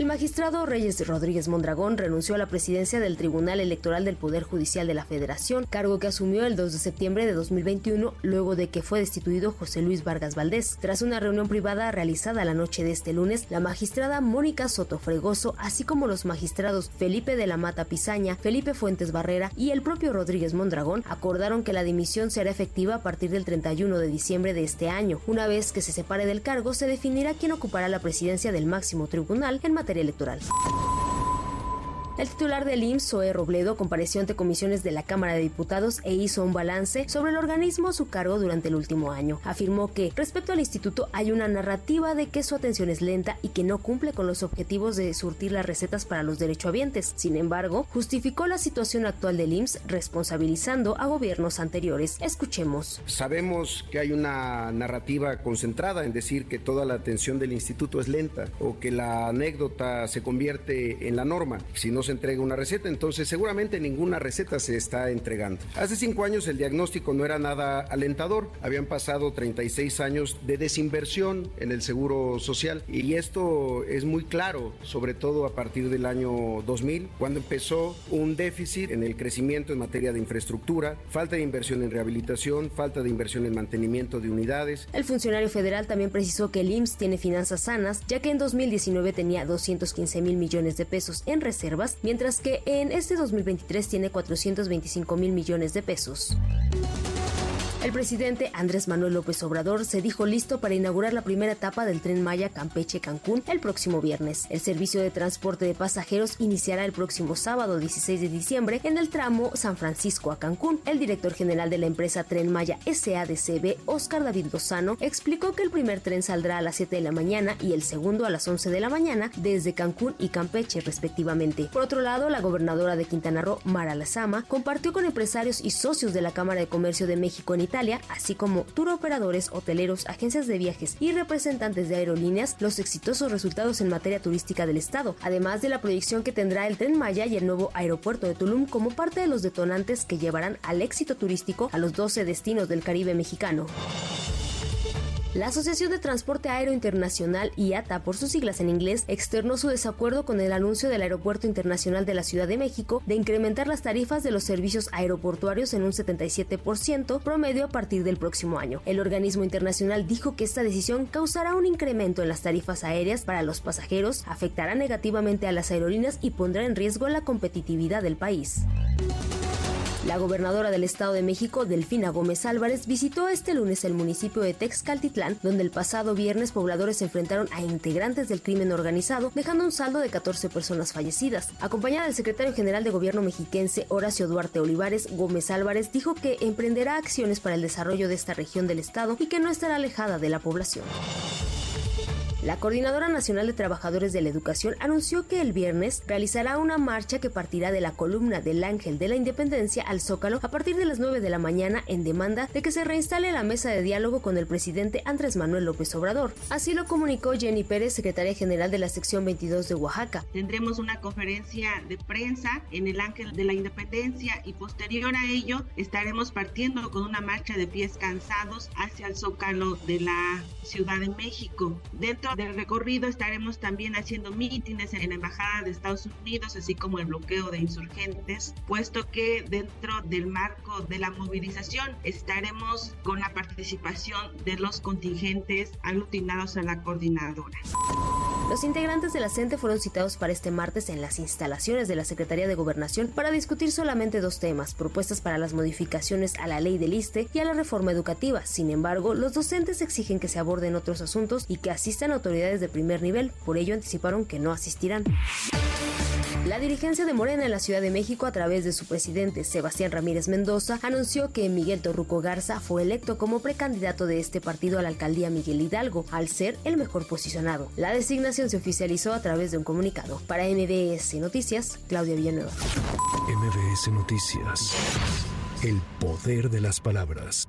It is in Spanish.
El magistrado Reyes Rodríguez Mondragón renunció a la presidencia del Tribunal Electoral del Poder Judicial de la Federación, cargo que asumió el 2 de septiembre de 2021, luego de que fue destituido José Luis Vargas Valdés. Tras una reunión privada realizada la noche de este lunes, la magistrada Mónica Soto Fregoso, así como los magistrados Felipe de la Mata Pizaña, Felipe Fuentes Barrera y el propio Rodríguez Mondragón acordaron que la dimisión será efectiva a partir del 31 de diciembre de este año. Una vez que se separe del cargo, se definirá quién ocupará la presidencia del máximo tribunal en materia electoral. El titular del IMSS, Zoe Robledo, compareció ante comisiones de la Cámara de Diputados e hizo un balance sobre el organismo a su cargo durante el último año. Afirmó que respecto al instituto hay una narrativa de que su atención es lenta y que no cumple con los objetivos de surtir las recetas para los derechohabientes. Sin embargo, justificó la situación actual del IMSS responsabilizando a gobiernos anteriores. Escuchemos. Sabemos que hay una narrativa concentrada en decir que toda la atención del instituto es lenta o que la anécdota se convierte en la norma. Si no se entrega una receta, entonces seguramente ninguna receta se está entregando. Hace cinco años el diagnóstico no era nada alentador, habían pasado 36 años de desinversión en el seguro social y esto es muy claro, sobre todo a partir del año 2000, cuando empezó un déficit en el crecimiento en materia de infraestructura, falta de inversión en rehabilitación, falta de inversión en mantenimiento de unidades. El funcionario federal también precisó que el IMSS tiene finanzas sanas, ya que en 2019 tenía 215 mil millones de pesos en reservas mientras que en este 2023 tiene 425 mil millones de pesos. El presidente Andrés Manuel López Obrador se dijo listo para inaugurar la primera etapa del tren Maya Campeche-Cancún el próximo viernes. El servicio de transporte de pasajeros iniciará el próximo sábado 16 de diciembre en el tramo San Francisco a Cancún. El director general de la empresa Tren Maya SADCB, Oscar David Lozano, explicó que el primer tren saldrá a las 7 de la mañana y el segundo a las 11 de la mañana desde Cancún y Campeche respectivamente. Por otro lado, la gobernadora de Quintana Roo, Mara Lazama, compartió con empresarios y socios de la Cámara de Comercio de México en Italia, así como turoperadores, hoteleros, agencias de viajes y representantes de aerolíneas, los exitosos resultados en materia turística del Estado, además de la proyección que tendrá el Tren Maya y el nuevo aeropuerto de Tulum como parte de los detonantes que llevarán al éxito turístico a los 12 destinos del Caribe mexicano. La Asociación de Transporte Aéreo Internacional, IATA, por sus siglas en inglés, externó su desacuerdo con el anuncio del Aeropuerto Internacional de la Ciudad de México de incrementar las tarifas de los servicios aeroportuarios en un 77% promedio a partir del próximo año. El organismo internacional dijo que esta decisión causará un incremento en las tarifas aéreas para los pasajeros, afectará negativamente a las aerolíneas y pondrá en riesgo la competitividad del país. La gobernadora del Estado de México, Delfina Gómez Álvarez, visitó este lunes el municipio de Texcaltitlán, donde el pasado viernes pobladores se enfrentaron a integrantes del crimen organizado, dejando un saldo de 14 personas fallecidas. Acompañada del secretario general de gobierno mexiquense, Horacio Duarte Olivares, Gómez Álvarez dijo que emprenderá acciones para el desarrollo de esta región del Estado y que no estará alejada de la población. La Coordinadora Nacional de Trabajadores de la Educación anunció que el viernes realizará una marcha que partirá de la columna del Ángel de la Independencia al Zócalo a partir de las 9 de la mañana en demanda de que se reinstale la mesa de diálogo con el presidente Andrés Manuel López Obrador. Así lo comunicó Jenny Pérez, secretaria general de la sección 22 de Oaxaca. Tendremos una conferencia de prensa en el Ángel de la Independencia y posterior a ello estaremos partiendo con una marcha de pies cansados hacia el Zócalo de la Ciudad de México. Dentro del recorrido estaremos también haciendo mítines en la Embajada de Estados Unidos, así como el bloqueo de insurgentes, puesto que dentro del marco de la movilización estaremos con la participación de los contingentes aglutinados a la coordinadora. Los integrantes de la fueron citados para este martes en las instalaciones de la Secretaría de Gobernación para discutir solamente dos temas, propuestas para las modificaciones a la ley del ISTE y a la reforma educativa. Sin embargo, los docentes exigen que se aborden otros asuntos y que asistan autoridades de primer nivel, por ello anticiparon que no asistirán. La dirigencia de Morena en la Ciudad de México, a través de su presidente Sebastián Ramírez Mendoza, anunció que Miguel Torruco Garza fue electo como precandidato de este partido a la alcaldía Miguel Hidalgo, al ser el mejor posicionado. La designación se oficializó a través de un comunicado. Para MBS Noticias, Claudia Villanueva. MBS Noticias. El poder de las palabras.